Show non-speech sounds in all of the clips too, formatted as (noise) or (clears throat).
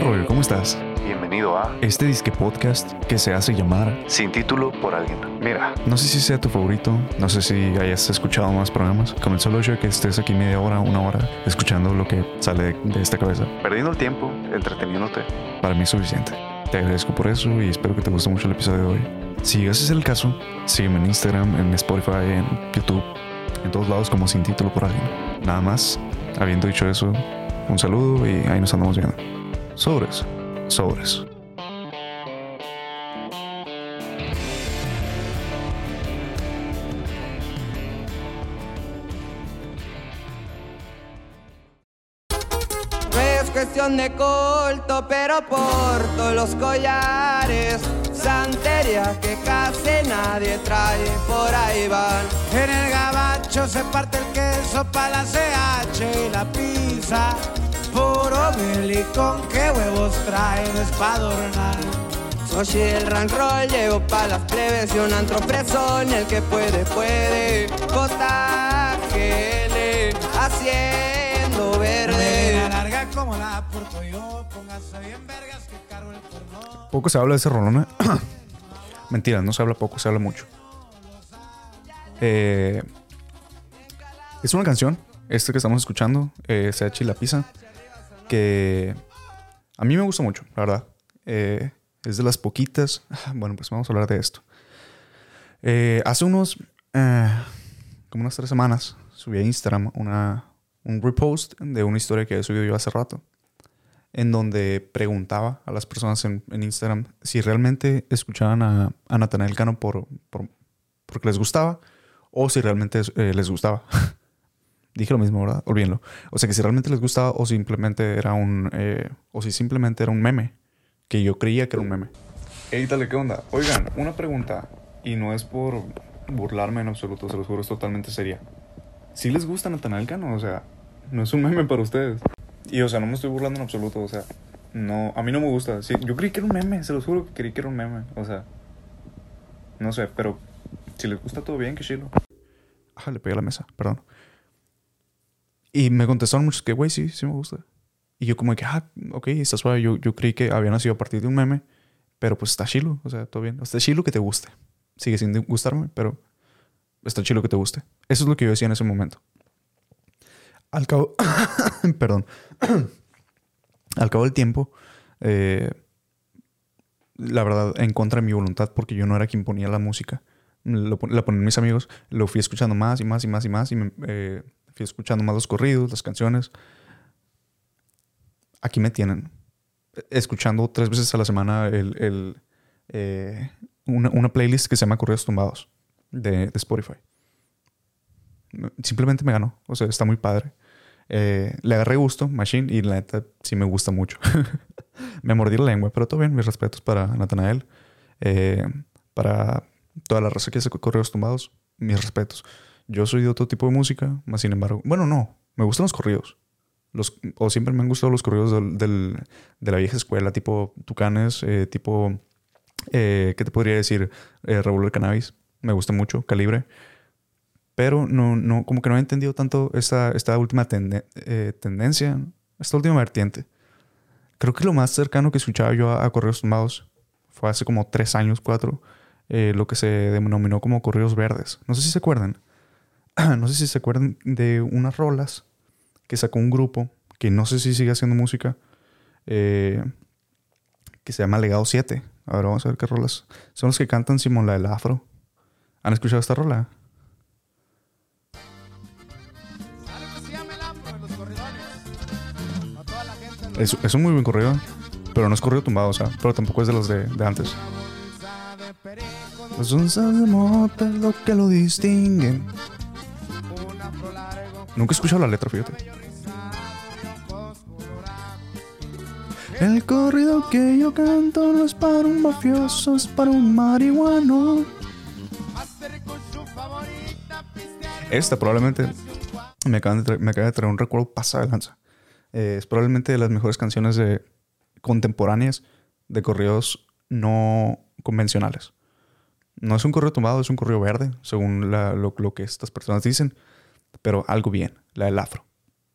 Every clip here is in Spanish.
rollo? ¿Cómo estás? Bienvenido a Este disque podcast que se hace llamar. Sin título por alguien. Mira, No sé si sea tu favorito, no sé si hayas escuchado más programas, con el solo hecho de que estés aquí media hora, una hora, escuchando lo que sale de, de esta cabeza. perdiendo el tiempo, entreteniéndote. Para mí es suficiente. Te agradezco por eso y espero que te guste mucho el episodio de hoy. Si ese es el caso, sígueme en Instagram, en Spotify, en YouTube, en todos lados como sin título por alguien. Nada más, habiendo dicho eso, un saludo y ahí nos andamos viendo. Sobres, sobres. Cuestión de corto, pero por todos los collares. Santería que casi nadie trae, por ahí van. En el gabacho se parte el queso para la CH y la pizza. Puro con qué huevos traen es pa' adornar. Soy el rank roll, llevo pa' las plebes y un antro fresón, el que puede, puede. JGL, haciendo verde. larga como la porto yo. Póngase bien vergas que cargo el porno. Poco se habla de ese rolón. ¿eh? (coughs) Mentira, no se habla poco, se habla mucho. Eh, es una canción, este que estamos escuchando, eh, y la Pizza, que a mí me gusta mucho, la verdad. Eh, es de las poquitas. (laughs) Bueno, pues vamos a hablar de esto. Eh, hace unos, eh, como unas tres semanas, subí a Instagram una, un repost de una historia que he subido yo hace rato en donde preguntaba a las personas en, Instagram si realmente escuchaban a, a Cano por, por- porque les gustaba o si realmente eh, les gustaba. (laughs) Dije lo mismo, ¿verdad? Olvídenlo. O sea, que si realmente les gustaba o simplemente era un... eh, o si simplemente era un meme. Que yo creía que era un meme. Ey, dale, ¿qué onda? Oigan, una pregunta. Y no es por burlarme en absoluto, se los juro, es totalmente seria. ¿Sí les gusta Natanael Cano? O sea, no es un meme para ustedes. Y, o sea, no me estoy burlando en absoluto, o sea, no, a mí no me gusta. Sí, yo creí que era un meme, se los juro que creí que era un meme, o sea, no sé, pero si les gusta todo bien, que chilo. Ah, le pegué a la mesa, perdón. Y me contestaron muchos que, güey, sí, sí me gusta. Y yo como que, ah, ok, está suave. Yo, yo creí que había nacido a partir de un meme, pero pues está chilo, o sea, todo bien. Está chilo que te guste. Sigue sin gustarme, pero está chilo que te guste. Eso es lo que yo decía en ese momento. Al cabo, (coughs) perdón. Al cabo del tiempo, eh, la verdad, en contra de mi voluntad, porque yo no era quien ponía la música. Lo la ponían mis amigos. Lo fui escuchando más y más y más y más. Y me, eh, fui escuchando más los corridos, las canciones. Aquí me tienen. Escuchando tres veces a la semana el, el, eh, una, una playlist que se llama Corridos Tumbados de, de Spotify. Simplemente me ganó. O sea, está muy padre. Eh, le agarré gusto, Machine, y la neta sí me gusta mucho. (laughs) me mordí la lengua, pero todo bien. Mis respetos para Natanael. Eh, para toda la raza que hace correos tumbados, mis respetos. Yo soy de otro tipo de música, más sin embargo. Bueno, no, me gustan los corridos. Los, o siempre me han gustado los corridos del, de la vieja escuela, tipo Tucanes, eh, tipo. eh, ¿Qué te podría decir? Eh, Revolver Cannabis. Me gusta mucho, Calibre. Pero no, no, como que no he entendido tanto esta, esta última eh, tendencia, esta última vertiente. Creo que lo más cercano que escuchaba yo a, correos tumbados fue hace como tres años, cuatro, lo que se denominó como correos verdes. No sé si se acuerdan. (clears throat) no sé si se acuerdan de unas rolas que sacó un grupo que no sé si sigue haciendo música, eh, que se llama Legado 7. A ver, vamos a ver qué rolas. Son los que cantan Simón la del Afro. ¿Han escuchado esta rola? Es, es un muy buen corrido, pero no es corrido tumbado, o sea, pero tampoco es de los de, de antes. Onzas de lo que lo distinguen. Nunca he escuchado la letra, fíjate. El corrido que yo canto no es para un mafioso, es para un marihuano. Esta probablemente me, acaban de me acaba de traer un recuerdo pasado de lanza. Eh, es probablemente de las mejores canciones de, contemporáneas de corridos no convencionales. No es un correo tumbado, es un correo verde, según lo que estas personas dicen, pero algo bien, la del afro.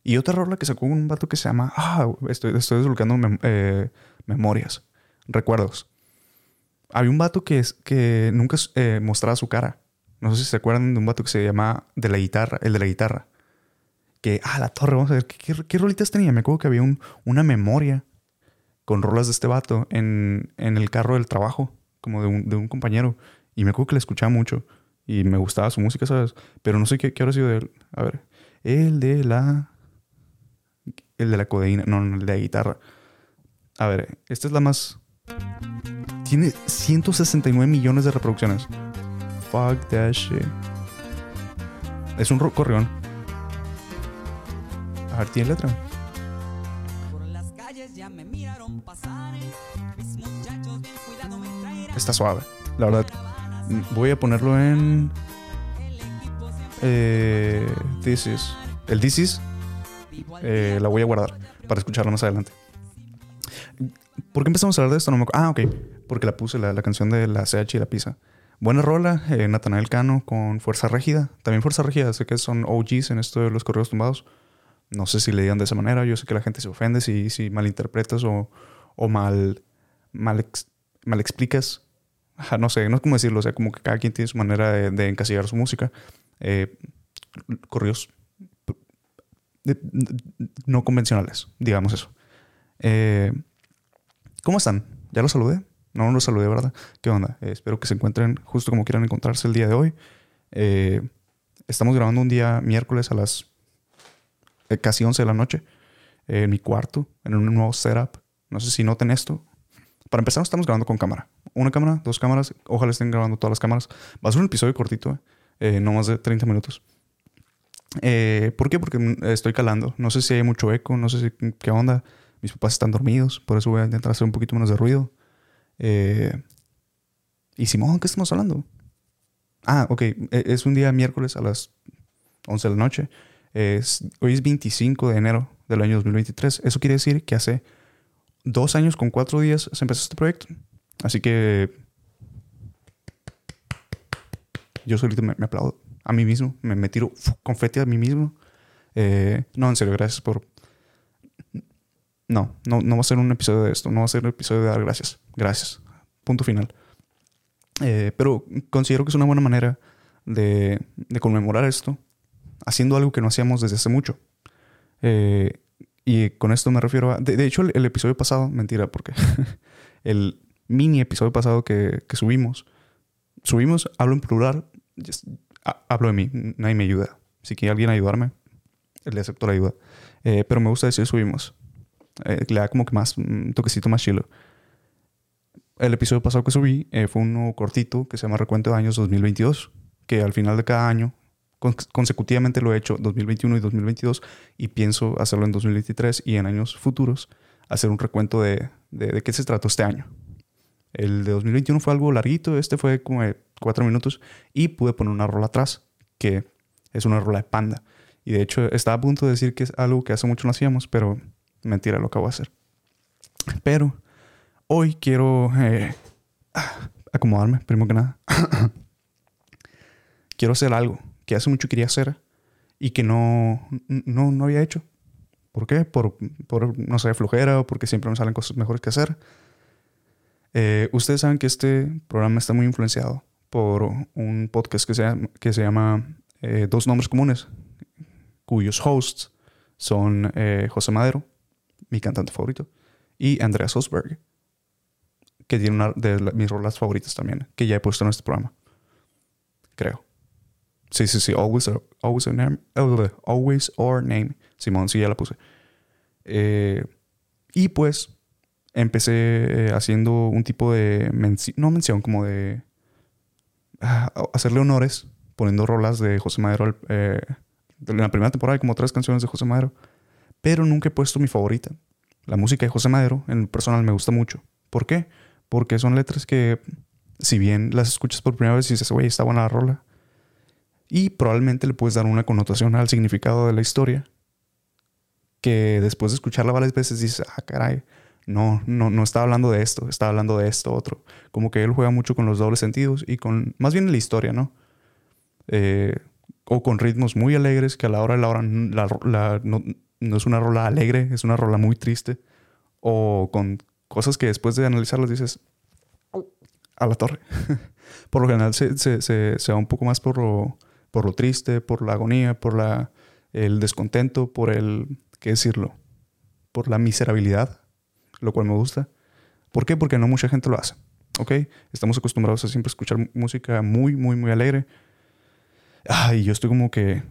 Y otra rola que sacó un vato que se llama. Ah, estoy, estoy desbloqueando mem- eh, memorias, recuerdos. Había un vato que, es, que nunca eh, mostraba su cara. No sé si se acuerdan de un vato que se llama de la guitarra, el de la guitarra. Que, ah, la torre, vamos a ver, ¿qué, qué, qué rolitas tenía? Me acuerdo que había un- una memoria con rolas de este vato en, en el carro del trabajo, como de un, de un compañero. Y me acuerdo que la escuchaba mucho y me gustaba su música, ¿sabes? Pero no sé qué, qué habrá sido de él. A ver, el de la. El de la codeína, no, no, el de la guitarra. A ver, esta es la más. Tiene 169 millones de reproducciones. Fuck that shit. Es un corrión. A ver, tiene letra. Está suave. La verdad, voy a ponerlo en. Eh, this is. El This is. eh, la voy a guardar para escucharla más adelante. ¿Por qué empezamos a hablar de esto? No me Ah, ok. Porque la puse, la, la canción de la CH y la pizza. Buena rola, eh, Natanael Cano con Fuerza Régida. También Fuerza Régida, sé que son OGs en esto de los correos tumbados. No sé si le digan de esa manera. Yo sé que la gente se ofende si, si malinterpretas o, o mal, mal, mal explicas. No sé, no es como decirlo. O sea, como que cada quien tiene su manera de, encasillar su música. Eh, correos de- no convencionales, digamos eso. Eh, ¿Cómo están? ¿Ya los saludé? No, no los saludé, ¿verdad? ¿Qué onda? Eh, espero que se encuentren justo como quieran encontrarse el día de hoy. Estamos grabando un día miércoles a las casi 11 de la noche en mi cuarto, en un nuevo setup. No sé si noten esto. Para empezar, estamos grabando con cámara. Una cámara, dos cámaras. Ojalá estén grabando todas las cámaras. Va a ser un episodio cortito, ¿eh? Eh, no más de 30 minutos. Eh, ¿Por qué? Porque mm, estoy calando. No sé si hay mucho eco, no sé si, qué onda. Mis papás están dormidos, por eso voy a intentar hacer un poquito menos de ruido. Eh, y Simón, ¿qué estamos hablando? Ah, ok. e- Es un día miércoles a las 11 de la noche. Hoy es 25 de enero del año 2023. Eso quiere decir que hace dos años con cuatro días se empezó este proyecto. Así que yo solito me, me aplaudo a mí mismo. Me, me tiro confeti a mí mismo. Eh, no, en serio, gracias por... No, no, no va a ser un episodio de esto. No va a ser un episodio de dar gracias. Gracias. Punto final. Eh, pero considero que es una buena manera de, de conmemorar esto haciendo algo que no hacíamos desde hace mucho. Eh, y con esto me refiero a... De, de hecho, el, el episodio pasado, mentira, porque (laughs) el mini episodio pasado que, que subimos, subimos, hablo en plural, ha- hablo de mí, nadie me ayuda. Si quiere alguien ayudarme, le acepto la ayuda. Eh, pero me gusta decir subimos. Eh, le da como que más, un toquecito más chilo. El episodio pasado que subí eh, fue uno cortito que se llama Recuento de Años 2022, que al final de cada año, consecutivamente lo he hecho 2021 y 2022, y pienso hacerlo en 2023 y en años futuros, hacer un recuento de, de, qué se trató este año. El de 2021 fue algo larguito, este fue como de cuatro minutos, y pude poner una rola atrás, que es una rola de panda. Y de hecho estaba a punto de decir que es algo que hace mucho no hacíamos, pero mentira, lo acabo de hacer. Pero hoy quiero eh, acomodarme, primero que nada. (coughs) quiero hacer algo que hace mucho quería hacer y que no, no, no había hecho. ¿Por qué? Por, por, no sé, flojera o porque siempre me salen cosas mejores que hacer. Eh, ustedes saben que este programa está muy influenciado por un podcast que se que se llama eh, Dos Nombres Comunes, cuyos hosts son eh, José Madero, mi cantante favorito, y Andrea Sosberg, que tiene una de mis rolas favoritas también, que ya he puesto en este programa. Creo. Sí, sí, sí. Always, or- always, name, always or name. Simón, sí, ya la puse. Eh, y pues empecé eh, haciendo un tipo de no mención, como de ah, hacerle honores, poniendo rolas de José Madero eh, en la primera temporada hay como tres canciones de José Madero, pero nunca he puesto mi favorita. La música de José Madero, en personal, me gusta mucho. ¿Por qué? Porque son letras que, si bien las escuchas por primera vez y dices, güey, está buena la rola, y probablemente le puedes dar una connotación al significado de la historia, que después de escucharla varias veces dices, ah, caray, no, no, no está hablando de esto, está hablando de esto otro. Como que él juega mucho con los dobles sentidos y con, más bien la historia, ¿no? Eh, o con ritmos muy alegres que a la hora de la hora no es una rola alegre, es una rola muy triste. O con cosas que después de analizarlas dices, a la torre. (laughs) por lo general se, se, se, se va un poco más por lo, por lo triste, por la agonía, por la, el descontento, por el, ¿qué decirlo? Por la miserabilidad, lo cual me gusta. ¿Por qué? Porque no mucha gente lo hace. ¿Ok? Estamos acostumbrados a siempre escuchar música muy, muy, muy alegre. Ah, y yo estoy como que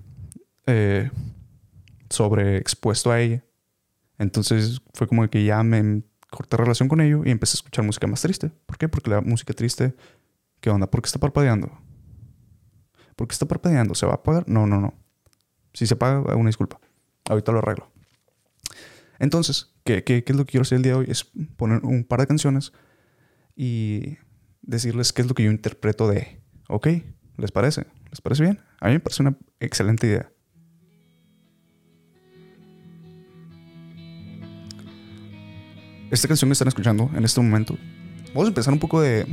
eh, sobreexpuesto a ella. Entonces fue como que ya me corté relación con ello y empecé a escuchar música más triste. ¿Por qué? Porque la música triste, ¿qué onda? ¿Por qué está parpadeando? ¿Por qué está parpadeando? ¿Se va a apagar? No, no, no. Si se apaga, una disculpa. Ahorita lo arreglo. Entonces, ¿qué, qué, qué es lo que quiero hacer el día de hoy? Es poner un par de canciones y decirles qué es lo que yo interpreto de, ¿ok? ¿Les parece? ¿Les parece bien? A mí me parece una excelente idea. Esta canción que están escuchando en este momento, vamos a empezar un poco de,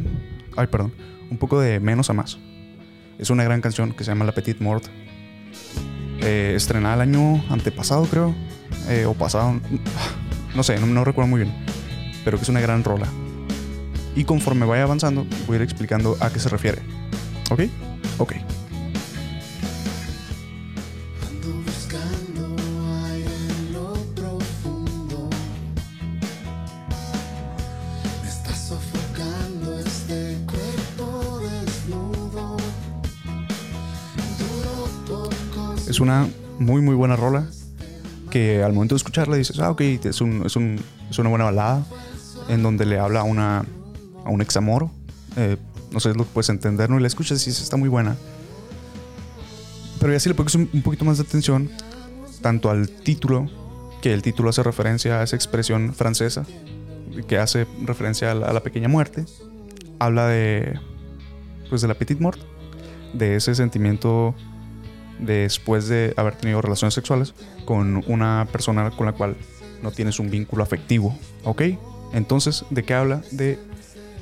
ay, perdón, un poco de menos a más. Es una gran canción que se llama La Petite Mort. Eh, estrenada el año antepasado, creo, eh, o pasado, (sighs) no sé, no, no recuerdo muy bien, pero que es una gran rola. Y conforme vaya avanzando, voy a ir explicando a qué se refiere. ¿Ok? Ok. Una muy, muy buena rola. Que al momento de escucharla dices, ah, ok, es, un, es, un, es una buena balada. En donde le habla a, una, a un examoro. Eh, no sé, es lo que puedes entender, ¿no? Y la escuchas y dices, está muy buena. Pero ya si le pones un, un poquito más de atención, tanto al título, que el título hace referencia a esa expresión francesa, que hace referencia a la, a la pequeña muerte, habla de, pues de la petite mort, de ese sentimiento después de haber tenido relaciones sexuales con una persona con la cual no tienes un vínculo afectivo, ¿ok? Entonces, ¿de qué habla? De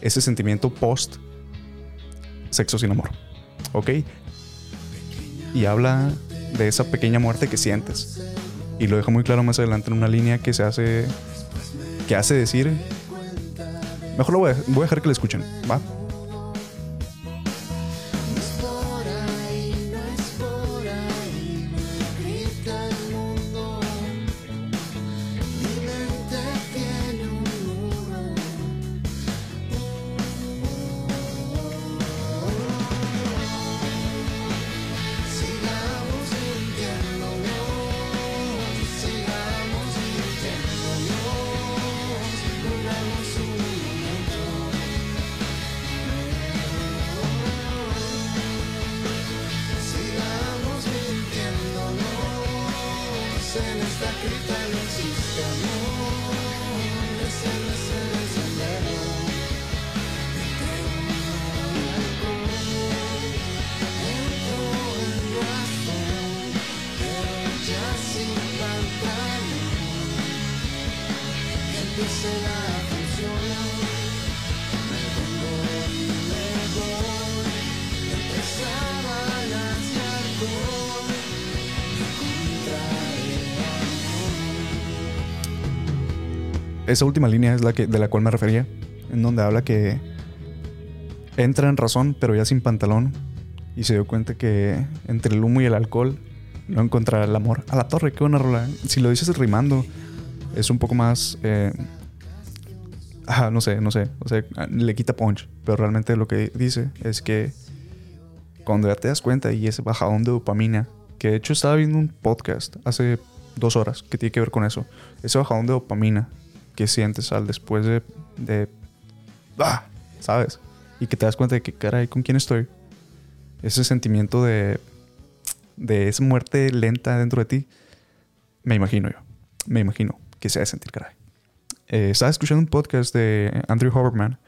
ese sentimiento post sexo sin amor, ¿ok? Y habla de esa pequeña muerte que sientes. Y lo deja muy claro más adelante en una línea que se hace, que hace decir, mejor lo voy a, voy a dejar que la escuchen, ¿va? Esa última línea es la que, de la cual me refería, en donde habla que entra en razón, pero ya sin pantalón, y se dio cuenta que entre el humo y el alcohol no encontrará el amor. A la torre, qué buena rola. Si lo dices rimando, es un poco más. eh, ah, no sé, no sé. O sea, le quita punch, pero realmente lo que dice es que cuando ya te das cuenta y ese bajadón de dopamina, que de hecho estaba viendo un podcast hace dos horas que tiene que ver con eso, ese bajadón de dopamina que sientes al después de, de ah, ¿sabes? Y que te das cuenta de que, caray, ¿con quién estoy? Ese sentimiento de, de esa muerte lenta dentro de ti, me imagino yo, me imagino que se ha de sentir, caray. Eh, estaba escuchando un podcast de Andrew Huberman,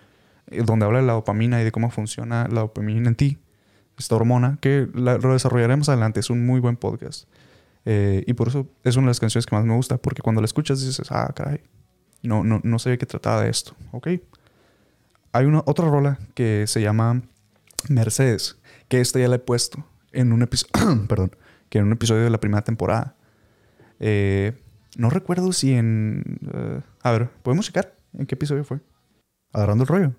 eh, donde habla de la dopamina y de cómo funciona la dopamina en ti, esta hormona, que lo desarrollaremos adelante, es un muy buen podcast. Eh, y por eso es una de las canciones que más me gusta, porque cuando la escuchas dices, ah, caray, no, no, no sabía que trataba de esto, ¿ok? Hay una otra rola que se llama Mercedes, que esta ya la he puesto en un episodio, (clears throat) perdón, que en un episodio de la primera temporada. Eh, No recuerdo si en... eh, a ver, ¿podemos checar en qué episodio fue? Agarrando el rollo.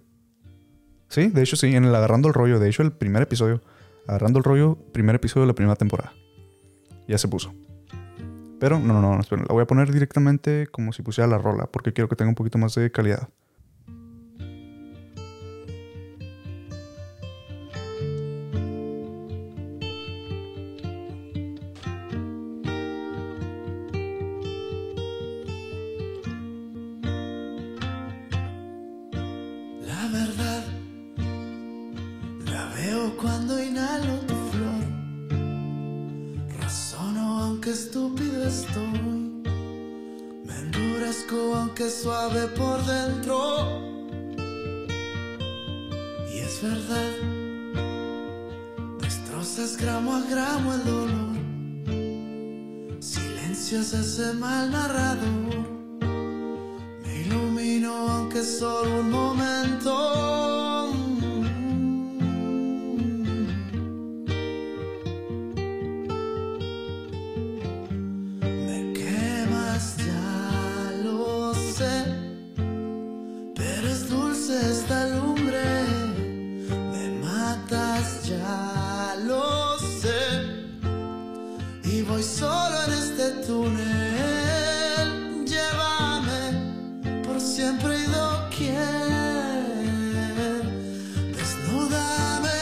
Sí, de hecho sí, en el Agarrando el rollo. De hecho, el primer episodio. Agarrando el rollo, primer episodio de la primera temporada. Ya se puso. Pero no, no, no, esperen, la voy a poner directamente como si pusiera la rola, porque quiero que tenga un poquito más de calidad. Doquier. Desnúdame,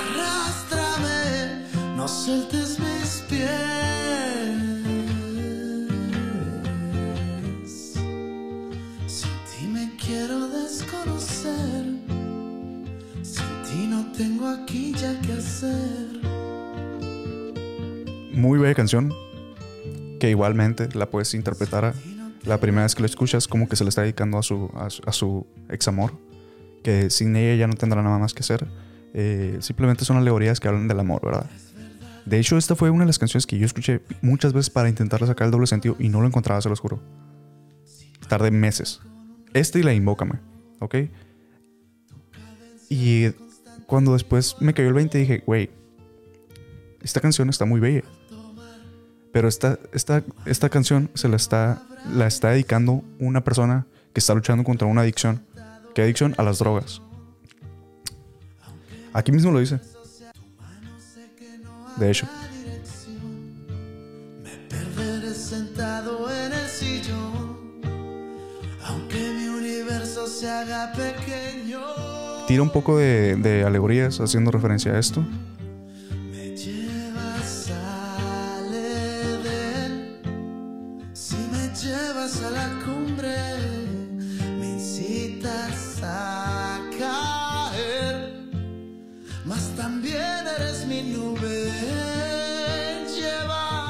arrástrame, no sueltes mis pies. Sin ti me quiero desconocer. Sin ti no tengo aquí ya que hacer. Muy bella canción. Que igualmente la puedes interpretar a- la primera vez que la escuchas como que se le está dedicando a su, a ex amor. Que sin ella ya no tendrá nada más que hacer. Eh, simplemente son alegorías que hablan del amor, ¿verdad? De hecho, esta fue una de las canciones que yo escuché muchas veces para intentar sacar el doble sentido y no lo encontraba, se los juro. Tardé meses. Este y la Invócame, ¿ok? Y cuando después me cayó el 20 dije, güey, esta canción está muy bella. Pero esta, esta, esta canción se la está, la está dedicando una persona que está luchando contra una adicción. ¿Qué adicción? A las drogas. Aquí mismo lo dice. De hecho. Perderé sentado en el sillón, aunque mi universo se haga pequeño. Tira un poco de, de alegorías haciendo referencia a esto.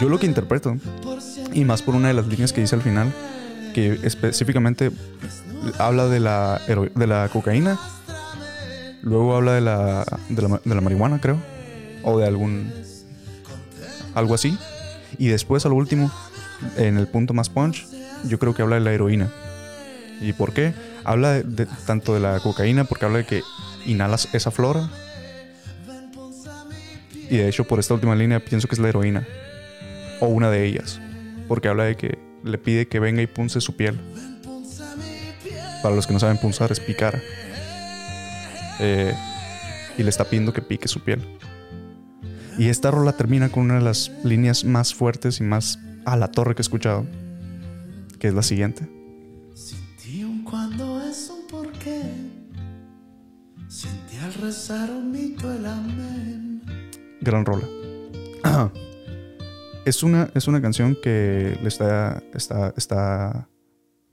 Yo lo que interpreto, y más por una de las líneas que dice al final, que específicamente habla de la, de la cocaína, luego habla de la, de la, de la marihuana, creo, o de algún. algo así, y después al último, en el punto más punch, yo creo que habla de la heroína. ¿Y por qué? Habla tanto de la cocaína, porque habla de que inhalas esa flora. Y de hecho, por esta última línea, pienso que es la heroína. O una de ellas. Porque habla de que le pide que venga y punce su piel. Para los que no saben punzar, es picar. Eh, y le está pidiendo que pique su piel. Y esta rola termina con una de las líneas más fuertes y más a la torre que he escuchado. Que es la siguiente. Sentí un cuando es un porqué. Sentí al rezar un mito el amén. Gran rola. (clears throat) es, una, es una canción que le está, está, está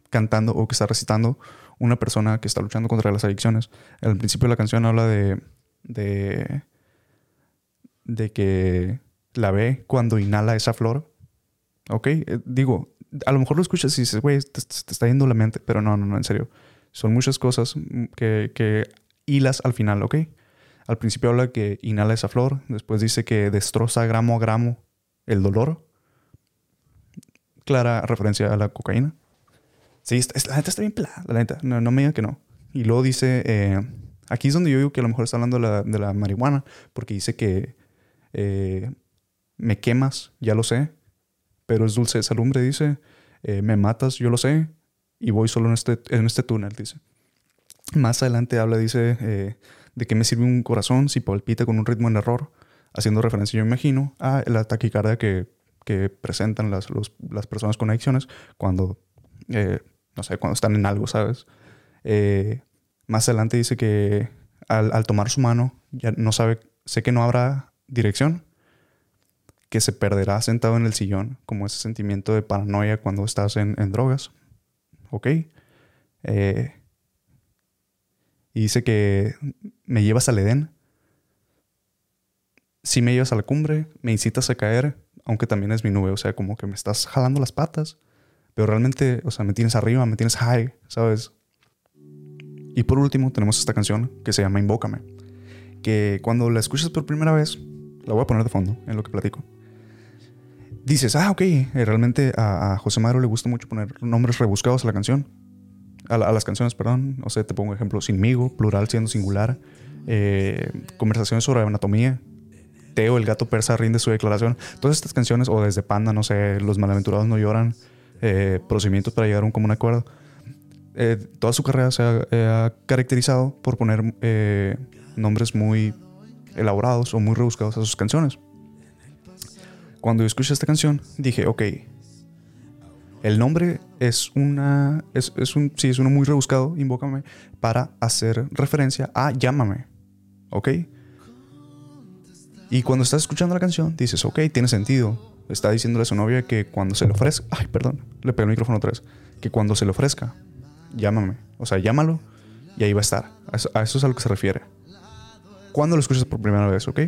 cantando o que está recitando una persona que está luchando contra las adicciones. Al principio de la canción habla de, de, que la ve cuando inhala esa flor. ¿Ok? Eh, digo, a lo mejor lo escuchas y dices, güey, te, está yendo la mente, pero no, no, no, en serio. Son muchas cosas que, que hilas al final, ¿ok? Al principio habla que inhala esa flor, después dice que destroza gramo a gramo el dolor. Clara referencia a la cocaína. Sí, la neta está bien pelada, la neta. No, no me diga que no. Y luego dice, eh, aquí es donde yo digo que a lo mejor está hablando de la, de la marihuana, porque dice que eh, me quemas, ya lo sé, pero es dulce esa lumbre, dice. Eh, me matas, yo lo sé, y voy solo en este, en este túnel, dice. Más adelante habla, dice, de qué me sirve un corazón si palpita con un ritmo en error, haciendo referencia, yo imagino, a la taquicardia que, que presentan las, las personas con adicciones cuando, eh, no sé, cuando están en algo, ¿sabes? Eh, más adelante dice que al, al tomar su mano, ya no sabe, sé que no habrá dirección, que se perderá sentado en el sillón, como ese sentimiento de paranoia cuando estás en, en drogas. ¿Ok? Eh, y dice que me llevas al Edén. Si me llevas a la cumbre, me incitas a caer, aunque también es mi nube. O sea, como que me estás jalando las patas, pero realmente, o sea, me tienes arriba, me tienes high, ¿sabes? Y por último, tenemos esta canción que se llama Invócame. Que cuando la escuchas por primera vez, la voy a poner de fondo en lo que platico. Dices, ah, ok, eh, realmente a, José Madero le gusta mucho poner nombres rebuscados a la canción. A, la- a las canciones, perdón. No sé, te pongo ejemplo, sinmigo, plural siendo singular. eh, conversaciones sobre anatomía. Teo, el gato persa, rinde su declaración. Todas estas canciones, o desde Panda, no sé, Los malaventurados no lloran, eh, procedimientos para llegar a un común acuerdo. Eh, toda su carrera se ha, eh, ha caracterizado por poner eh, nombres muy elaborados o muy rebuscados a sus canciones. Cuando yo escuché esta canción, dije, ok, el nombre es una. Es, es un. Sí, es uno muy rebuscado, invócame, para hacer referencia a llámame. ¿Ok? Y cuando estás escuchando la canción, dices, ok, tiene sentido. Está diciéndole a su novia que cuando se le ofrezca. Ay, perdón, le pegué el micrófono otra vez. Que cuando se le ofrezca, llámame. O sea, llámalo y ahí va a estar. A eso, es a lo que se refiere. Cuando lo escuchas por primera vez, ¿ok?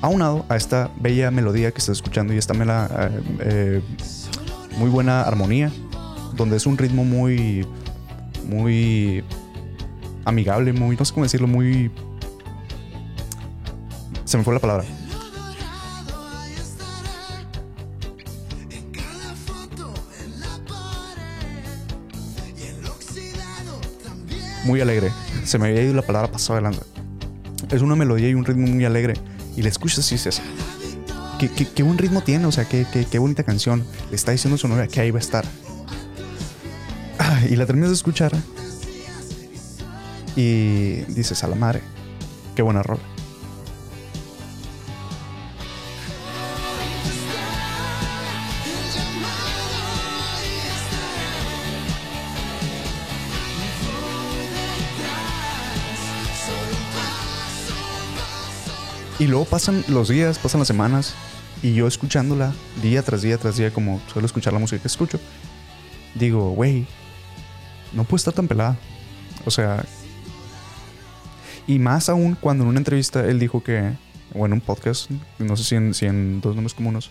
Aunado a esta bella melodía que estás escuchando y esta mela, eh, eh, muy buena armonía, donde es un ritmo muy, muy amigable, muy, no sé cómo decirlo, muy... Se me fue la palabra. Muy alegre. Se me había ido la palabra pasada de lanza. Es una melodía y un ritmo muy alegre. Y la escuchas y dices, ¿qué, qué, qué buen ritmo tiene? O sea, qué, qué, qué bonita canción. Le está diciendo a su novia que ahí va a estar. Ah, y la terminas de escuchar. Y dices, a la madre, qué buena rola. Y luego pasan los días, pasan las semanas, y yo escuchándola día tras día tras día, como suelo escuchar la música que escucho, digo, güey, no puede estar tan pelada. O sea, y más aún cuando en una entrevista él dijo que, o en un podcast, no sé si en, si en dos nombres comunes,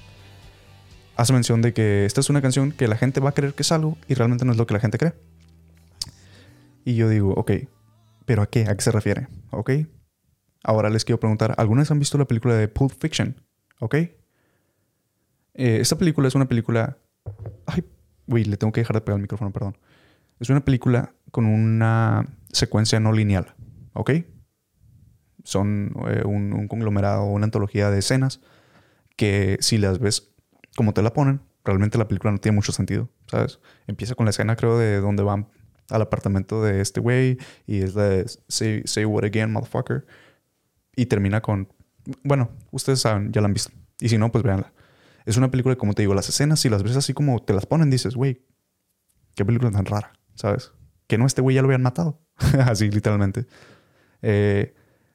hace mención de que esta es una canción que la gente va a creer que es algo y realmente no es lo que la gente cree. Y yo digo, ok, ¿pero a qué? ¿A qué se refiere? ¿Ok? Ahora les quiero preguntar, ¿alguna vez han visto la película de Pulp Fiction? ¿Ok? Eh, esta película es una película... Ay, güey, le tengo que dejar de pegar el micrófono, perdón. Es una película con una secuencia no lineal, ¿ok? Son eh, un, un conglomerado, una antología de escenas que si las ves como te la ponen, realmente la película no tiene mucho sentido, ¿sabes? Empieza con la escena, creo, de donde van al apartamento de este güey y es la de say, say what again, motherfucker. Y termina con... Bueno, ustedes saben, ya la han visto. Y si no, pues véanla. Es una película, como te digo, las escenas, si las ves así como te las ponen, dices, güey, qué película tan rara, ¿sabes? Que no, este güey ya lo habían matado. (laughs) así, literalmente. Eh,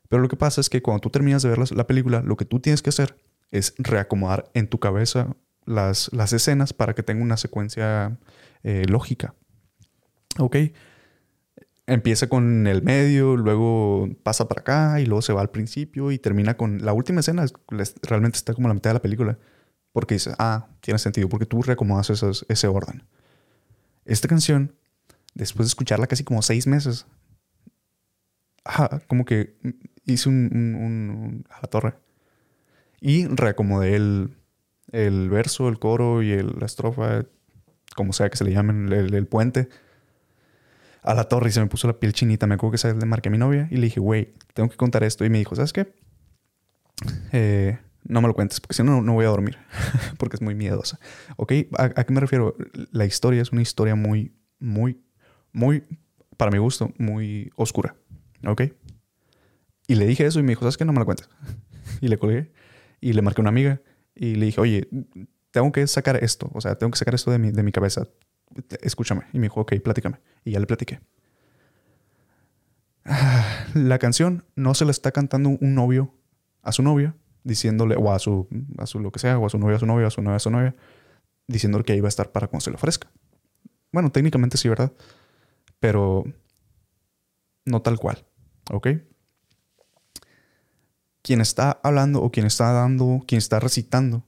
pero lo que pasa es que cuando tú terminas de ver la, la película, lo que tú tienes que hacer es reacomodar en tu cabeza las, las escenas para que tenga una secuencia eh, lógica. ¿Ok? Empieza con el medio, luego pasa para acá y luego se va al principio y termina con la última escena. realmente está como la mitad de la película. Porque dices, ah, tiene sentido, porque tú reacomodas ese orden. Esta canción, después de escucharla casi como seis meses, como que hice un, un- un- a la torre. Y reacomodé el, el verso, el coro y el- la estrofa, como sea que se le llamen, el, el puente, a la torre y se me puso la piel chinita. Me acuerdo que se le marqué a mi novia y le dije, güey, tengo que contar esto. Y me dijo, ¿sabes qué? Eh, no me lo cuentes, porque si no, no voy a dormir, (laughs) porque es muy miedosa. ¿Ok? ¿A, a qué me refiero? La historia es una historia muy, muy, muy, para mi gusto, muy oscura. ¿Ok? Y le dije eso y me dijo, ¿sabes qué? No me lo cuentes. (laughs) y le colgué y le marqué a una amiga y le dije, oye, tengo que sacar esto, o sea, tengo que sacar esto de mi, de mi cabeza. Escúchame. Y me dijo, ok, platícame. Y ya le platiqué. (sighs) La canción no se la está cantando un novio a su novia, diciéndole, o a su, a su lo que sea, o a su novia a su novia, a su novia a su novia, diciéndole que ahí va a estar para cuando se le ofrezca. Bueno, técnicamente sí, ¿verdad? Pero no tal cual, ¿ok? Quien está hablando o quien está dando, quien está recitando,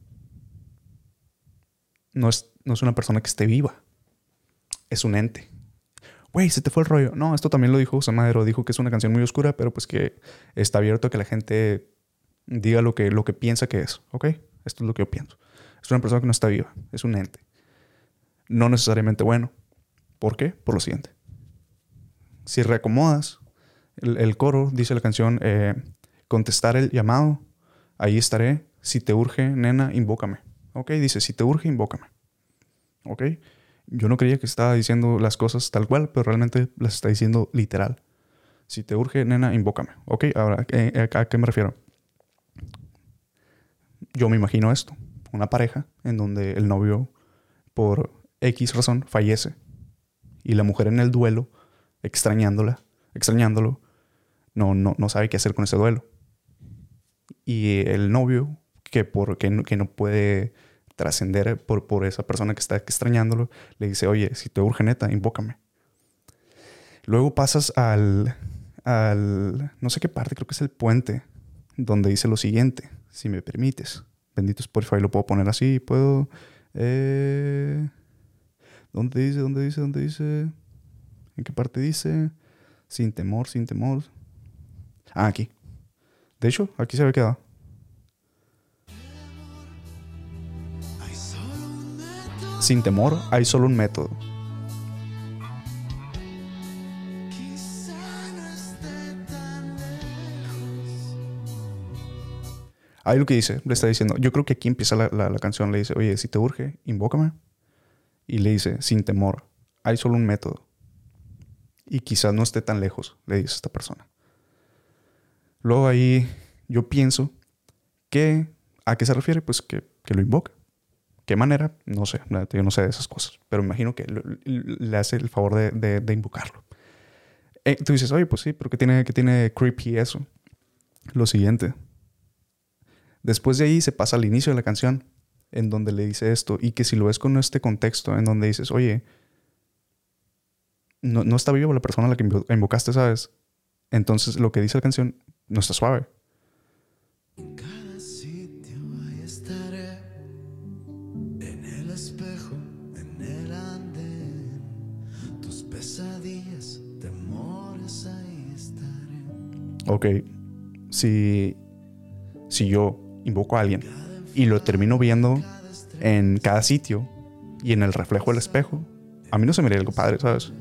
no es, no es una persona que esté viva, es un ente. Güey, se te fue el rollo. No, esto también lo dijo José Madero. Dijo que es una canción muy oscura, pero pues que está abierto a que la gente diga lo que, lo que piensa que es. ¿Ok? Esto es lo que yo pienso. Es una persona que no está viva. Es un ente. No necesariamente bueno. ¿Por qué? Por lo siguiente. Si reacomodas el, coro, dice la canción, eh, contestar el llamado, ahí estaré. Si te urge, nena, invócame. ¿Ok? Dice, si te urge, invócame. ¿Ok? Yo no creía que estaba diciendo las cosas tal cual, pero realmente las está diciendo literal. Si te urge, nena, invócame. ¿Ok? Ahora, eh, ¿a qué me refiero? Yo me imagino esto. Una pareja en donde el novio, por X razón, fallece. Y la mujer en el duelo, extrañándola, extrañándolo, no, no, no sabe qué hacer con ese duelo. Y el novio, que, por, que, no, que no puede trascender por, por esa persona que está extrañándolo, le dice, oye, si te urge neta, invócame. Luego pasas al, al, no sé qué parte, creo que es el puente, donde dice lo siguiente, si me permites. Bendito Spotify, lo puedo poner así, puedo... Eh, ¿Dónde dice? ¿Dónde dice? ¿Dónde dice? ¿En qué parte dice? Sin temor, sin temor. Ah, aquí. De hecho, aquí se había quedado. Sin temor, hay solo un método. Ahí lo que dice, le está diciendo, yo creo que aquí empieza la, la- la canción, le dice, oye, si te urge, invócame. Y le dice, sin temor, hay solo un método. Y quizás no esté tan lejos, le dice esta persona. Luego ahí yo pienso que, ¿a qué se refiere? Pues que, que lo invoca. ¿Qué manera? No sé, yo no sé de esas cosas, pero imagino que le hace el favor de, de- invocarlo. Eh, tú dices, oye, pues sí, pero ¿qué tiene, qué tiene creepy eso? Lo siguiente. Después de ahí se pasa al inicio de la canción, en donde le dice esto, y que si lo ves con este contexto, en donde dices, oye, no, no está viva la persona a la que invo- invocaste, ¿sabes? Entonces lo que dice la canción no está suave. cada sitio ahí estaré. En el espejo, en el andén. Tus pesadillas, temores, ahí estaré. Ok, si, si yo invoco a alguien y lo termino viendo en cada sitio y en el reflejo del espejo, a mí no se me haría algo padre, ¿sabes?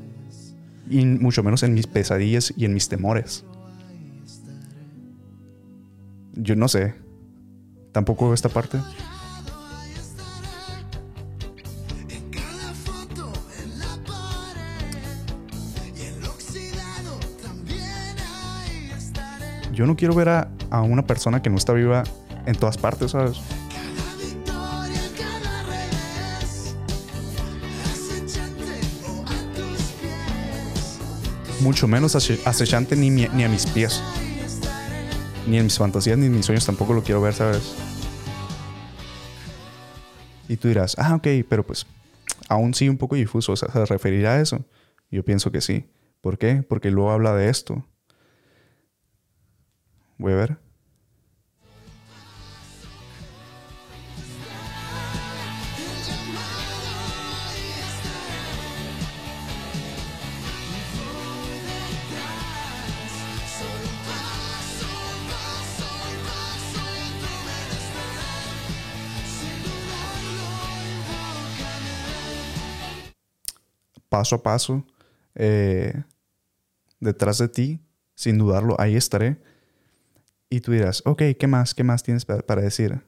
Y mucho menos en mis pesadillas y en mis temores. Yo no sé. Tampoco esta parte. Yo no quiero ver a, a una persona que no está viva en todas partes, ¿sabes? Mucho menos ace- acechante ni, ni a mis pies. Ni en mis fantasías ni en mis sueños tampoco lo quiero ver, ¿sabes? Y tú dirás, ah, ok, pero pues aún sí un poco difuso. ¿se referirá a eso? Yo pienso que sí. ¿Por qué? Porque luego habla de esto. Voy a ver. Paso a paso, eh, detrás de ti, sin dudarlo, ahí estaré. Y tú dirás, ok, ¿qué más? ¿Qué más tienes pa- para decir?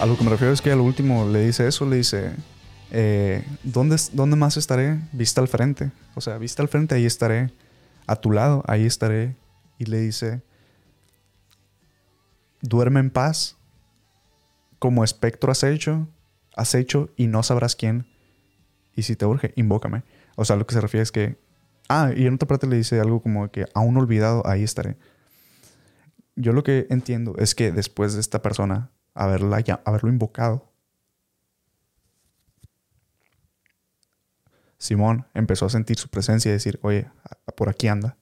A lo que me refiero es que al último le dice eso, le dice, eh, ¿dónde, ¿dónde más estaré? Vista al frente. O sea, vista al frente, ahí estaré. A tu lado, ahí estaré. Y le dice, duerme en paz. Como espectro has hecho, has hecho y no sabrás quién. Y si te urge, invócame. O sea, lo que se refiere es que... Ah, y en otra parte le dice algo como que aún olvidado, ahí estaré. Yo lo que entiendo es que después de esta persona haberla, haberlo invocado, Simón empezó a sentir su presencia y decir, oye, por aquí anda.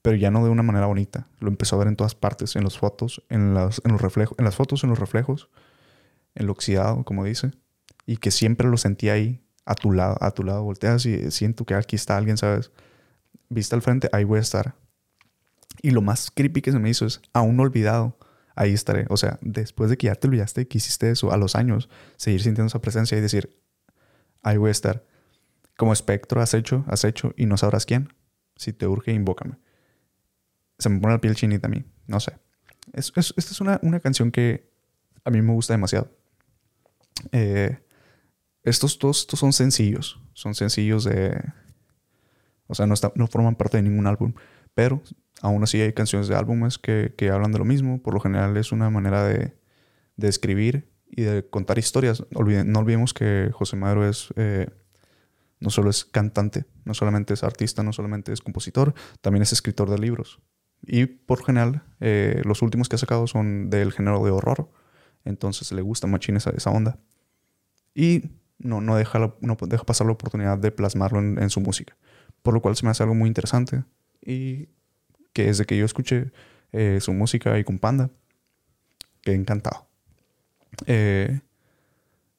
Pero ya no de una manera bonita. Lo empezó a ver en todas partes, en las fotos, en, las, en los reflejos, en las fotos, en los reflejos, en lo oxidado, como dice. Y que siempre lo sentía ahí, a tu lado, a tu lado. Volteas y siento que aquí está alguien, ¿sabes? Vista al frente, ahí voy a estar. Y lo más creepy que se me hizo es, aún olvidado, ahí estaré. O sea, después de que ya te olvidaste que hiciste eso, a los años, seguir sintiendo esa presencia y decir, ahí voy a estar. Como espectro has hecho, has hecho y no sabrás quién. Si te urge, invócame. Se me pone la piel chinita a mí. No sé. Es- es- esta es una, una canción que a mí me gusta demasiado. Eh, estos dos estos son sencillos. Son sencillos de... O sea, no, no forman parte de ningún álbum. Pero aún así hay canciones de álbumes que, que hablan de lo mismo. Por lo general es una manera de, de escribir y de contar historias. Olviden- no olvidemos que José Madero es... eh, no solo es cantante, no solamente es artista, no solamente es compositor, también es escritor de libros. Y por general, eh, los últimos que ha sacado son del género de horror. Entonces le gusta machín esa, esa onda. Y no, no, deja no deja pasar la oportunidad de plasmarlo en, en su música. Por lo cual se me hace algo muy interesante. Y que desde que yo escuché eh, su música y con Panda, quedé encantado. Eh,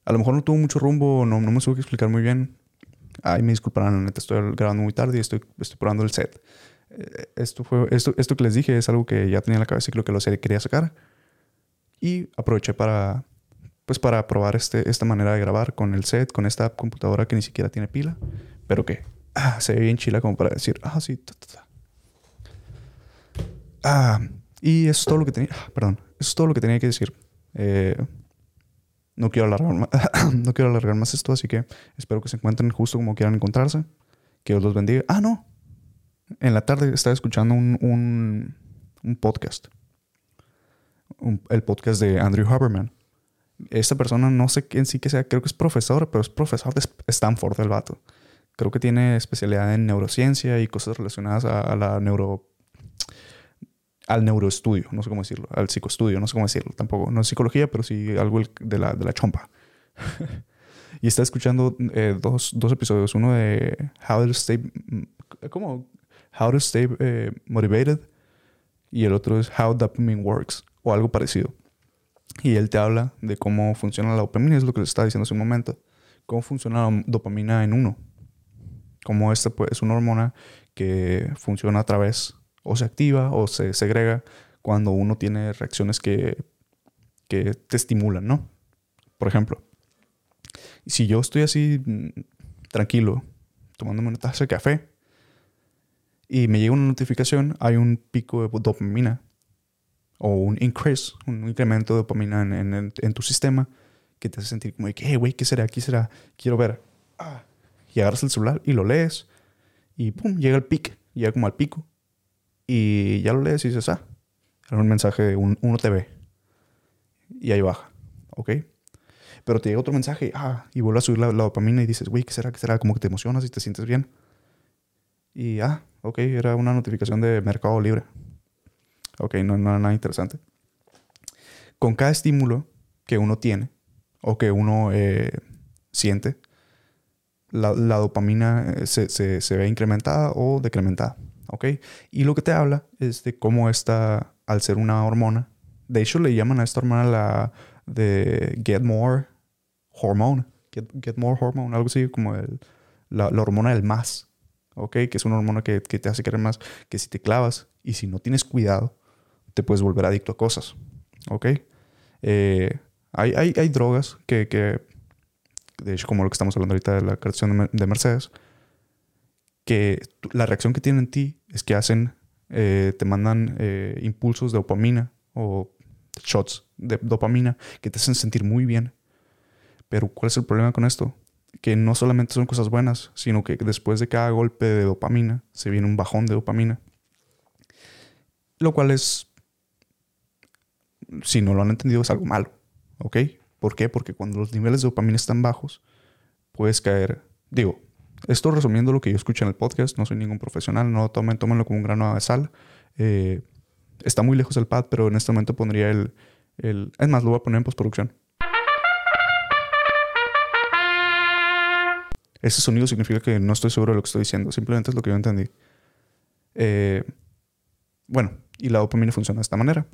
a lo mejor no tuvo mucho rumbo, no, no me supe explicar muy bien. Ay, me disculparán, la neta, estoy grabando muy tarde y estoy, estoy probando el set. Eh, esto, fue, esto, esto que les dije es algo que ya tenía en la cabeza y creo que lo quería sacar. Y aproveché para, pues para probar este, esta manera de grabar con el set, con esta computadora que ni siquiera tiene pila, pero que ah, se ve bien chila como para decir, ah, sí, ta, ta. Ah, y eso es todo lo que tenía, ah, perdón, es todo lo que tenía que decir. Eh, no quiero alargar más, (coughs) no quiero alargar más esto, así que espero que se encuentren justo como quieran encontrarse. Que Dios los bendiga. Ah, no. En la tarde estaba escuchando un, un, podcast. El podcast de Andrew Haberman. Esta persona no sé quién sí que sea, creo que es profesor, pero es profesor de Stanford el vato. Creo que tiene especialidad en neurociencia y cosas relacionadas a, a la neuro al neuroestudio, no sé cómo decirlo, al psicoestudio, no sé cómo decirlo, tampoco, no es psicología, pero sí algo de la, de la chompa. (laughs) y está escuchando eh, dos, dos episodios, uno de How to Stay, ¿cómo? How to Stay eh, Motivated y el otro es How Dopamine Works o algo parecido. Y él te habla de cómo funciona la dopamina, es lo que les estaba diciendo hace un momento. Cómo funciona la dopamina en uno. Cómo esta pues, es una hormona que funciona a través o se activa o se segrega cuando uno tiene reacciones que, que te estimulan, ¿no? Por ejemplo, si yo estoy así mm, tranquilo, tomándome una taza de café y me llega una notificación, hay un pico de dopamina o un increase, un incremento de dopamina en, en- tu sistema que te hace sentir como hey, güey, ¿qué será? ¿Qué será? Quiero ver. Ah. Y agarras el celular y lo lees y pum, llega el pic, llega como al pico y ya lo lees y dices, ah, era un mensaje un 1TV. Y ahí baja, ¿ok? Pero te llega otro mensaje, ah, y vuelve a subir la, la dopamina y dices, güey, ¿qué será? ¿Qué será? Como que te emocionas y te sientes bien. Y ah, ok, era una notificación de Mercado Libre. Ok, no, no era nada interesante. Con cada estímulo que uno tiene o que uno eh, siente, la, la dopamina eh, se, se- se ve incrementada o decrementada. ¿Ok? Y lo que te habla es de cómo esta, al ser una hormona, de hecho le llaman a esta hormona la de Get More Hormone. Get, More Hormone, algo así como el la, hormona del más, ¿ok? Que es una hormona que, te hace querer más, que si te clavas y si no tienes cuidado, te puedes volver adicto a cosas, ¿ok? Eh, hay, hay, hay drogas que, que, de hecho, como lo que estamos hablando ahorita de la creación de Mercedes, que la reacción que tienen en ti es que hacen, eh, te mandan eh, impulsos de dopamina o shots de dopamina que te hacen sentir muy bien. Pero ¿cuál es el problema con esto? Que no solamente son cosas buenas, sino que después de cada golpe de dopamina se viene un bajón de dopamina. Lo cual es, si no lo han entendido, es algo malo. ¿Ok? ¿Por qué? Porque cuando los niveles de dopamina están bajos, puedes caer. Digo, esto resumiendo lo que yo escucho en el podcast, no soy ningún profesional, no tomen, tómenlo como un grano de sal. Eh, está muy lejos el pad, pero en este momento pondría el, el. Es más, lo voy a poner en postproducción. Ese sonido significa que no estoy seguro de lo que estoy diciendo, simplemente es lo que yo entendí. Eh, bueno, y la dopamina funciona de esta manera.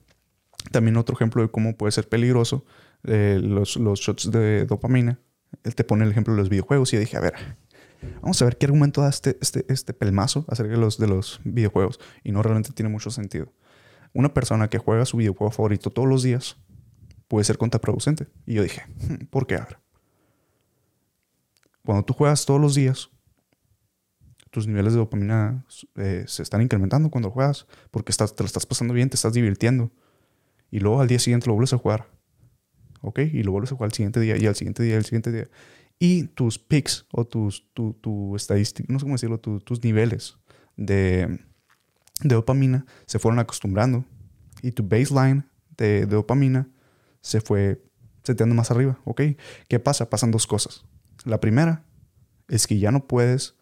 También otro ejemplo de cómo puede ser peligroso eh, los, los shots de dopamina. Él te pone el ejemplo de los videojuegos y yo dije, a ver, vamos a ver qué argumento da este, este, este pelmazo acerca de los, de los videojuegos. Y no realmente tiene mucho sentido. Una persona que juega su videojuego favorito todos los días puede ser contraproducente. Y yo dije, "Hmm, ¿por qué? A ver. Cuando tú juegas todos los días, tus niveles de dopamina eh, se están incrementando cuando juegas porque estás, te lo estás pasando bien, te estás divirtiendo. Y luego al día siguiente lo vuelves a jugar. ¿Ok? Y lo vuelves a jugar al siguiente día y al siguiente día y al siguiente día. Y tus peaks o tus, tu, tu estadística, no sé cómo decirlo, tu- tus niveles de, de dopamina se fueron acostumbrando. Y tu baseline de, de dopamina se fue seteando más arriba. ¿Ok? ¿Qué pasa? Pasan dos cosas. La primera es que ya no puedes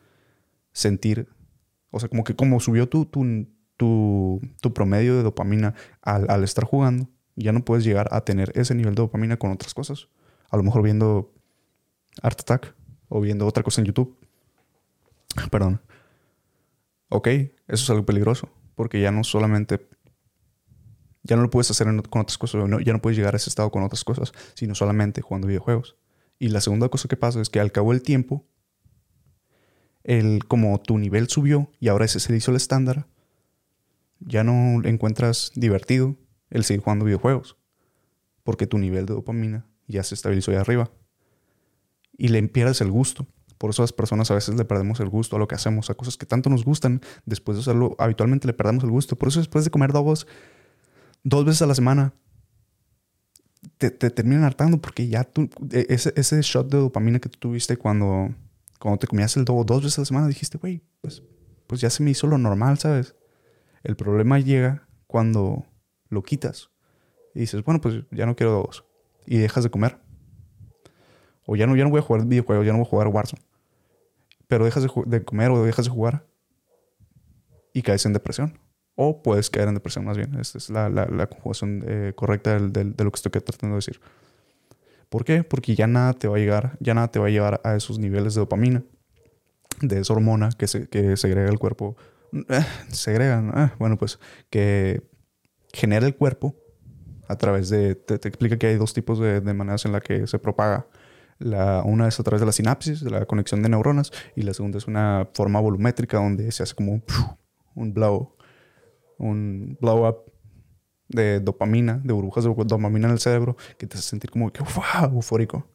sentir, o sea, como que como subió tu, tu, tu, tu promedio de dopamina al, al estar jugando, ya no puedes llegar a tener ese nivel de dopamina con otras cosas. A lo mejor viendo Art Attack o viendo otra cosa en YouTube. Perdón. Ok, eso es algo peligroso, porque ya no solamente... Ya no lo puedes hacer con otras cosas, ya no puedes llegar a ese estado con otras cosas, sino solamente jugando videojuegos. Y la segunda cosa que pasa es que al cabo del tiempo, el, como tu nivel subió y ahora ese se hizo el estándar, ya no encuentras divertido el seguir jugando videojuegos. Porque tu nivel de dopamina ya se estabilizó ahí arriba. Y le pierdes el gusto. Por eso las personas a veces le perdemos el gusto a lo que hacemos, a cosas que tanto nos gustan. Después de hacerlo, habitualmente le perdemos el gusto. Por eso después de comer dogos dos veces a la semana, te, te terminan hartando porque ya tú, e- ese, ese shot de dopamina que tú tuviste cuando, cuando te comías el dogo dos veces a la semana, dijiste, güey, pues, pues ya se me hizo lo normal, ¿sabes? El problema llega cuando lo quitas y dices, bueno, pues ya no quiero dogos y dejas de comer. O ya no, ya no voy a jugar videojuegos, ya no voy a jugar Warzone. Pero dejas de, comer o dejas de jugar y caes en depresión. O puedes caer en depresión más bien. Esta es la, la, conjugación eh, correcta del- de lo que estoy tratando de decir. ¿Por qué? Porque ya nada te va a llegar, ya nada te va a llevar a esos niveles de dopamina, de esa hormona que, se, que segrega el cuerpo. Eh, segrega, ¿no? Eh, bueno, pues que genera el cuerpo a través de. Te, explica que hay dos tipos de, de maneras en la que se propaga. La, una es a través de la sinapsis, de la conexión de neuronas, y la segunda es una forma volumétrica donde se hace como un, blow, un blow up de dopamina, de burbujas de dopamina en el cerebro, que te hace sentir como que ¡wow! eufórico.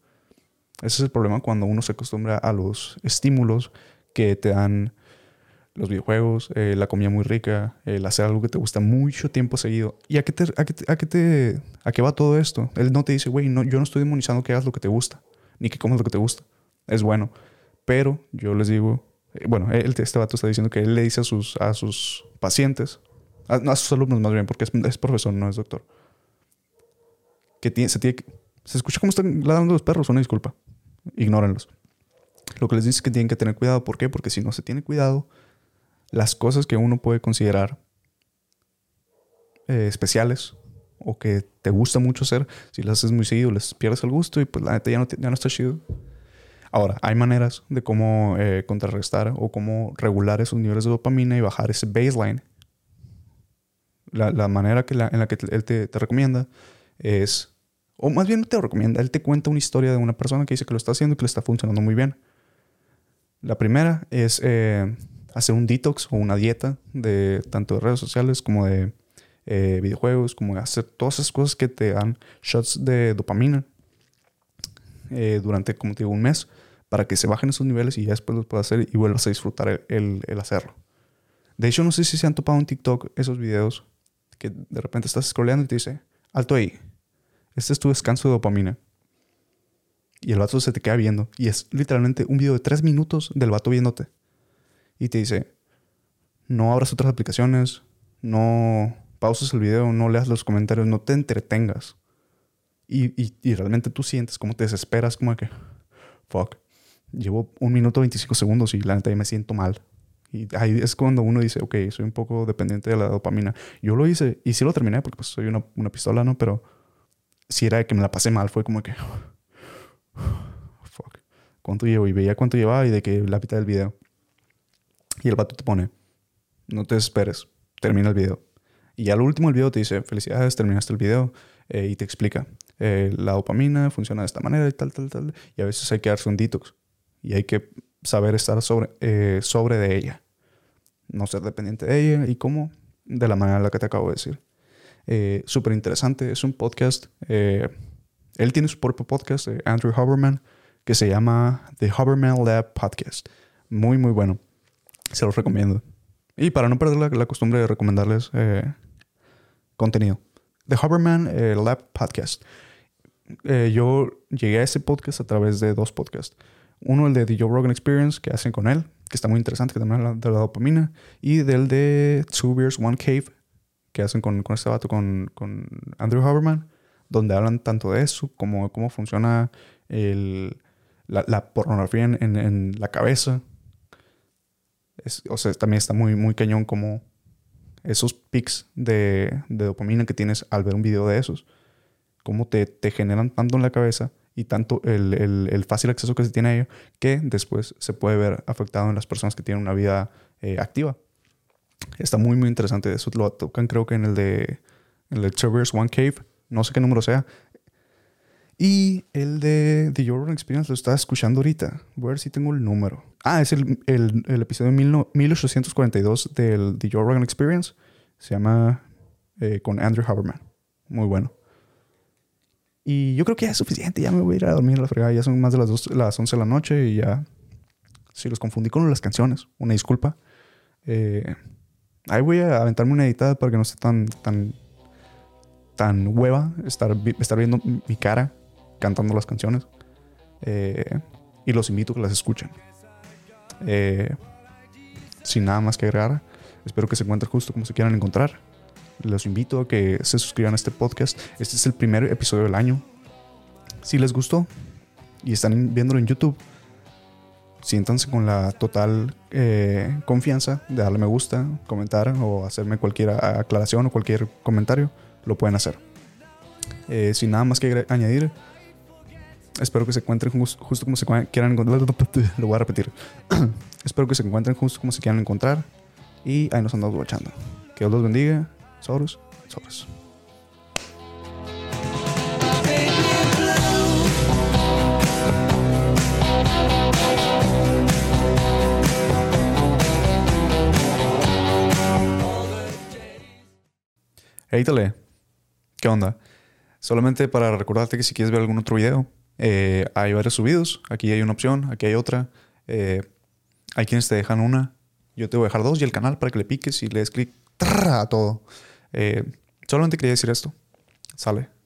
Ese es el problema cuando uno se acostumbra a los estímulos que te dan los videojuegos, eh, la comida muy rica, el hacer algo que te gusta mucho tiempo seguido. ¿Y a qué, te, a qué, te- a qué, te- a qué va todo esto? Él no te dice, güey, no, yo no estoy demonizando que hagas lo que te gusta, ni que comas lo que te gusta. Es bueno. Pero yo les digo, eh, bueno, él, este vato está diciendo que él le dice a sus, a sus pacientes, a, no, a sus alumnos más bien, porque es, es profesor, no es doctor, que se tiene Se escucha cómo están ladrando los perros, una disculpa. Ignórenlos. Lo que les dice es que tienen que tener cuidado. ¿Por qué? Porque si no se tiene cuidado, las cosas que uno puede considerar eh, especiales o que te gusta mucho hacer, si las haces muy seguido, les pierdes el gusto y pues la neta ya no, ya no está chido. Ahora, hay maneras de cómo eh, contrarrestar o cómo regular esos niveles de dopamina y bajar ese baseline. La, la manera que la- en la que él te, te recomienda es, o más bien no te recomienda, él te cuenta una historia de una persona que dice que lo está haciendo y que le está funcionando muy bien. La primera es eh, hacer un detox o una dieta de tanto de redes sociales como de eh, videojuegos, como hacer todas esas cosas que te dan shots de dopamina eh, durante, como te digo, un mes para que se bajen esos niveles y ya después los puedas hacer y vuelvas a disfrutar el hacerlo. De hecho, no sé si se han topado en TikTok esos videos que de repente estás scrolleando y te dice, alto ahí, este es tu descanso de dopamina. Y el vato se te queda viendo. Y es literalmente un video de tres minutos del vato viéndote. Y te dice, no abras otras aplicaciones, no pauses el video, no leas los comentarios, no te entretengas. Y, y- realmente tú sientes como te desesperas, como que, fuck, llevo un minuto 25 segundos y la neta ya me siento mal. Y ahí es cuando uno dice, ok, soy un poco dependiente de la dopamina. Yo lo hice y sí lo terminé porque pues soy una, una pistola, ¿no? Pero si era que me la pasé mal, fue como que, (sighs) fuck, ¿cuánto llevo? Y veía cuánto llevaba y de que la mitad del video. Y el vato te pone, no te desesperes, termina el video. Y al último del video te dice, felicidades, terminaste el video. eh, y te explica, eh, la dopamina funciona de esta manera y tal, tal, tal. Y a veces hay que darse un detox. Y hay que saber estar sobre, eh, sobre de ella. No ser dependiente de ella. ¿Y cómo? De la manera en la que te acabo de decir. Súper interesante. Es un podcast. él tiene su propio podcast, Andrew Huberman, que se llama The Huberman Lab Podcast. Muy, muy bueno. Se los recomiendo. Y para no perder la, la costumbre de recomendarles contenido. The Huberman eh, Lab Podcast. Eh, yo llegué a ese podcast a través de dos podcasts. Uno, el de The Joe Rogan Experience, que hacen con él, que está muy interesante, que también habla de la dopamina. Y del de Two Beers, One Cave, que hacen con, con este vato, con, con Andrew Huberman, donde hablan tanto de eso, como cómo funciona el, la, pornografía en, la cabeza. O sea, también está muy, muy cañón como esos pics de, de dopamina que tienes al ver un video de esos. Cómo te, te generan tanto en la cabeza y tanto el, el- fácil acceso que se tiene a ello que después se puede ver afectado en las personas que tienen una vida eh, activa. Está muy, muy interesante. Eso lo tocan creo que en el de, en el de One Cave. No sé qué número sea. Y el de The Rogan Experience lo estaba escuchando ahorita. Voy a ver si tengo el número. Ah, es el, el, el episodio mil no- 1842 del The Rogan Experience. Se llama eh, con Andrew Haberman. Muy bueno. Y yo creo que ya es suficiente. Ya me voy a ir a dormir a la fregada. Ya son más de las, dos, las 11 de la noche y ya... Si los confundí con las canciones, una disculpa. Eh, ahí voy a aventarme una editada para que no esté tan, tan, tan hueva estar, estar viendo mi cara cantando las canciones. Eh, y los invito a que las escuchen. Eh, sin nada más que agregar, espero que se encuentren justo como se quieran encontrar. Los invito a que se suscriban a este podcast. Este es el primer episodio del año. Si les gustó y están viéndolo en YouTube, siéntanse con la total eh, confianza de darle me gusta, comentar o hacerme cualquier aclaración o cualquier comentario. Lo pueden hacer. Sin nada más que añadir, espero que se encuentren jus- justo como se quieran encontrar. (laughs) Lo voy a repetir. (clears throat) espero que se encuentren justo como se quieran encontrar. Y ahí nos andamos guachando. Que Dios los bendiga. Soros, soros. Hey, Tale. ¿Qué onda? Solamente para recordarte que si quieres ver algún otro video, eh, hay varios subidos. Aquí hay una opción, aquí hay otra. Eh, hay quienes te dejan una. Yo te voy a dejar dos y el canal para que le piques y le des clic a todo. Eh, solamente quería decir esto. Sale.